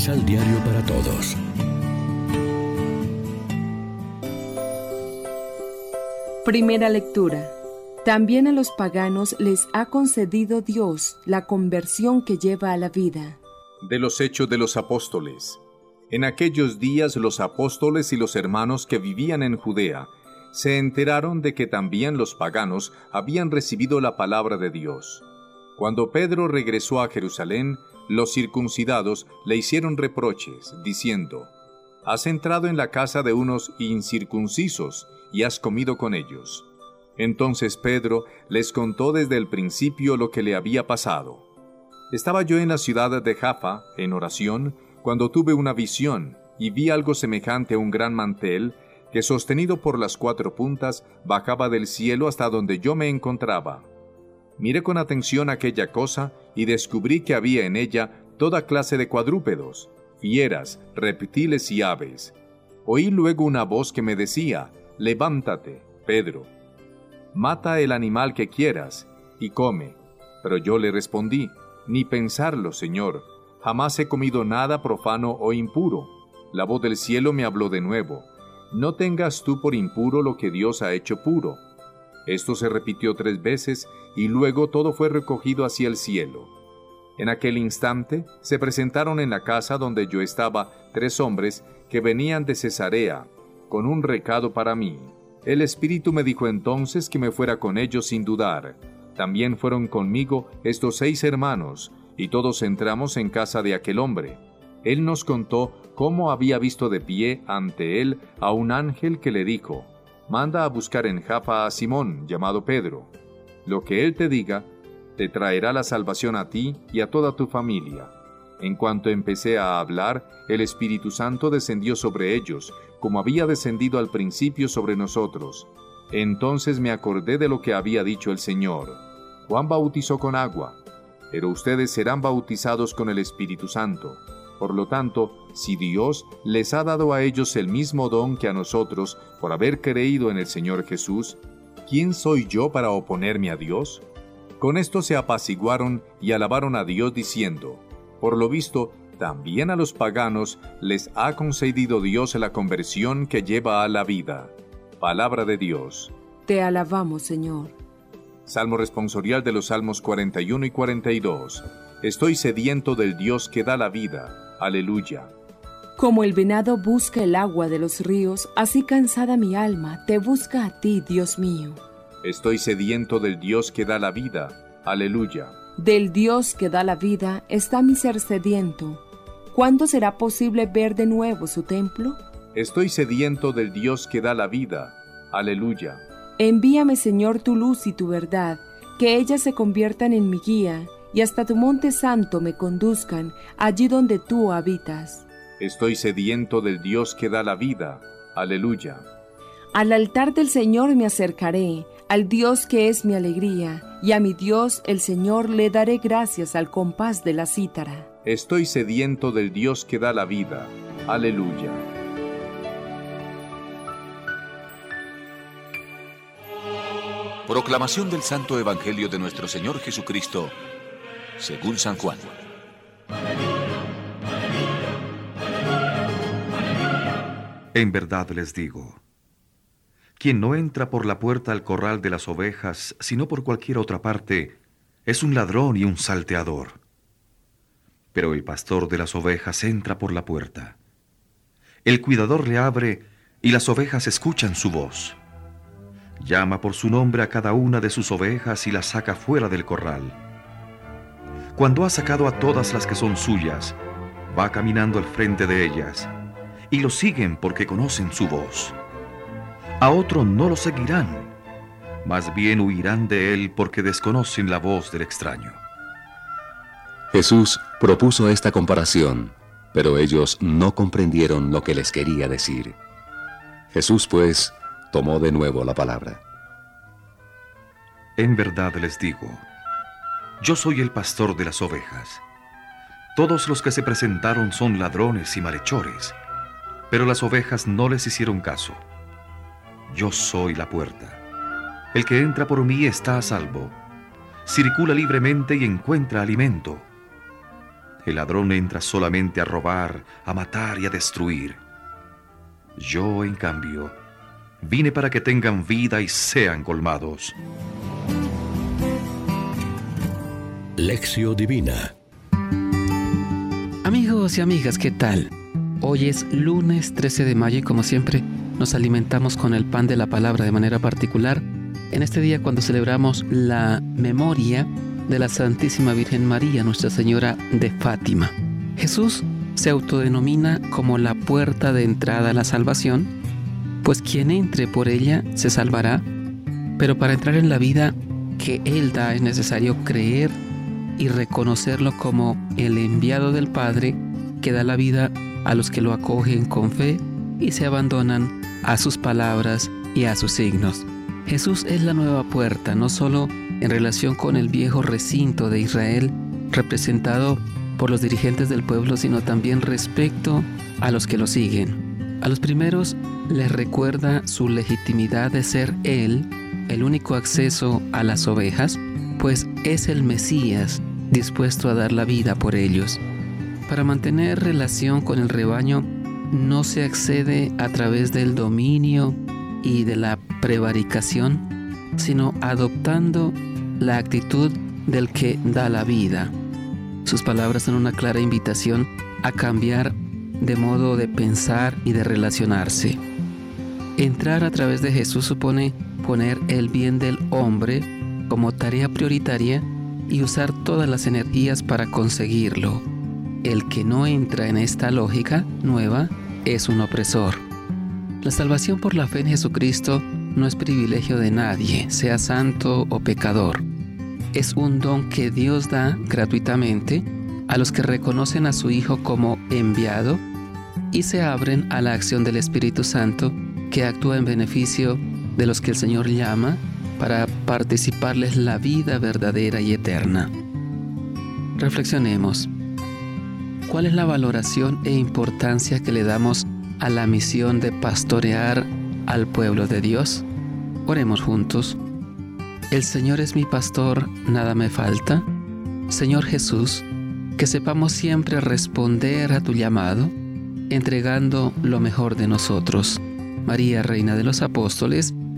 Misal Diario para Todos. Primera lectura. También a los paganos les ha concedido Dios la conversión que lleva a la vida. De los Hechos de los Apóstoles. En aquellos días los apóstoles y los hermanos que vivían en Judea se enteraron de que también los paganos habían recibido la palabra de Dios. Cuando Pedro regresó a Jerusalén, los circuncidados le hicieron reproches, diciendo, Has entrado en la casa de unos incircuncisos y has comido con ellos. Entonces Pedro les contó desde el principio lo que le había pasado. Estaba yo en la ciudad de Jaffa, en oración, cuando tuve una visión y vi algo semejante a un gran mantel que sostenido por las cuatro puntas bajaba del cielo hasta donde yo me encontraba. Miré con atención aquella cosa y descubrí que había en ella toda clase de cuadrúpedos, fieras, reptiles y aves. Oí luego una voz que me decía, Levántate, Pedro, mata el animal que quieras y come. Pero yo le respondí, Ni pensarlo, Señor, jamás he comido nada profano o impuro. La voz del cielo me habló de nuevo, no tengas tú por impuro lo que Dios ha hecho puro. Esto se repitió tres veces y luego todo fue recogido hacia el cielo. En aquel instante se presentaron en la casa donde yo estaba tres hombres que venían de Cesarea, con un recado para mí. El Espíritu me dijo entonces que me fuera con ellos sin dudar. También fueron conmigo estos seis hermanos, y todos entramos en casa de aquel hombre. Él nos contó cómo había visto de pie ante él a un ángel que le dijo, manda a buscar en Jaffa a Simón, llamado Pedro. Lo que él te diga, te traerá la salvación a ti y a toda tu familia. En cuanto empecé a hablar, el Espíritu Santo descendió sobre ellos, como había descendido al principio sobre nosotros. Entonces me acordé de lo que había dicho el Señor. Juan bautizó con agua, pero ustedes serán bautizados con el Espíritu Santo. Por lo tanto, si Dios les ha dado a ellos el mismo don que a nosotros por haber creído en el Señor Jesús, ¿quién soy yo para oponerme a Dios? Con esto se apaciguaron y alabaron a Dios diciendo, por lo visto, también a los paganos les ha concedido Dios la conversión que lleva a la vida. Palabra de Dios. Te alabamos, Señor. Salmo responsorial de los Salmos 41 y 42. Estoy sediento del Dios que da la vida Aleluya. Como el venado busca el agua de los ríos, así cansada mi alma te busca a ti, Dios mío. Estoy sediento del Dios que da la vida. Aleluya. Del Dios que da la vida está mi ser sediento. ¿Cuándo será posible ver de nuevo su templo? Estoy sediento del Dios que da la vida. Aleluya. Envíame, Señor, tu luz y tu verdad, que ellas se conviertan en mi guía y hasta tu monte santo me conduzcan, allí donde tú habitas. Estoy sediento del Dios que da la vida. Aleluya. Al altar del Señor me acercaré, al Dios que es mi alegría, y a mi Dios el Señor le daré gracias al compás de la cítara. Estoy sediento del Dios que da la vida. Aleluya. Proclamación del Santo Evangelio de nuestro Señor Jesucristo según San Juan. En verdad les digo, quien no entra por la puerta al corral de las ovejas, sino por cualquier otra parte, es un ladrón y un salteador. Pero el pastor de las ovejas entra por la puerta. El cuidador le abre y las ovejas escuchan su voz. Llama por su nombre a cada una de sus ovejas y las saca fuera del corral cuando ha sacado a todas las que son suyas, va caminando al frente de ellas, y lo siguen porque conocen su voz. A otro no lo seguirán, más bien huirán de él porque desconocen la voz del extraño. Jesús propuso esta comparación, pero ellos no comprendieron lo que les quería decir. Jesús, pues, tomó de nuevo la palabra. En verdad les digo, yo soy el pastor de las ovejas. Todos los que se presentaron son ladrones y malhechores, pero las ovejas no les hicieron caso. Yo soy la puerta. El que entra por mí está a salvo. Circula libremente y encuentra alimento. El ladrón entra solamente a robar, a matar y a destruir. Yo, en cambio, vine para que tengan vida y sean colmados. Lección Divina Amigos y amigas, ¿qué tal? Hoy es lunes 13 de mayo y como siempre nos alimentamos con el pan de la palabra de manera particular en este día cuando celebramos la memoria de la Santísima Virgen María, Nuestra Señora de Fátima. Jesús se autodenomina como la puerta de entrada a la salvación, pues quien entre por ella se salvará, pero para entrar en la vida que Él da es necesario creer y reconocerlo como el enviado del Padre que da la vida a los que lo acogen con fe y se abandonan a sus palabras y a sus signos. Jesús es la nueva puerta, no solo en relación con el viejo recinto de Israel representado por los dirigentes del pueblo, sino también respecto a los que lo siguen. A los primeros les recuerda su legitimidad de ser Él el único acceso a las ovejas, pues es el Mesías dispuesto a dar la vida por ellos. Para mantener relación con el rebaño no se accede a través del dominio y de la prevaricación, sino adoptando la actitud del que da la vida. Sus palabras son una clara invitación a cambiar de modo de pensar y de relacionarse. Entrar a través de Jesús supone poner el bien del hombre como tarea prioritaria y usar todas las energías para conseguirlo. El que no entra en esta lógica nueva es un opresor. La salvación por la fe en Jesucristo no es privilegio de nadie, sea santo o pecador. Es un don que Dios da gratuitamente a los que reconocen a su Hijo como enviado y se abren a la acción del Espíritu Santo que actúa en beneficio de los que el Señor llama para participarles la vida verdadera y eterna. Reflexionemos. ¿Cuál es la valoración e importancia que le damos a la misión de pastorear al pueblo de Dios? Oremos juntos. El Señor es mi pastor, nada me falta. Señor Jesús, que sepamos siempre responder a tu llamado, entregando lo mejor de nosotros. María, Reina de los Apóstoles,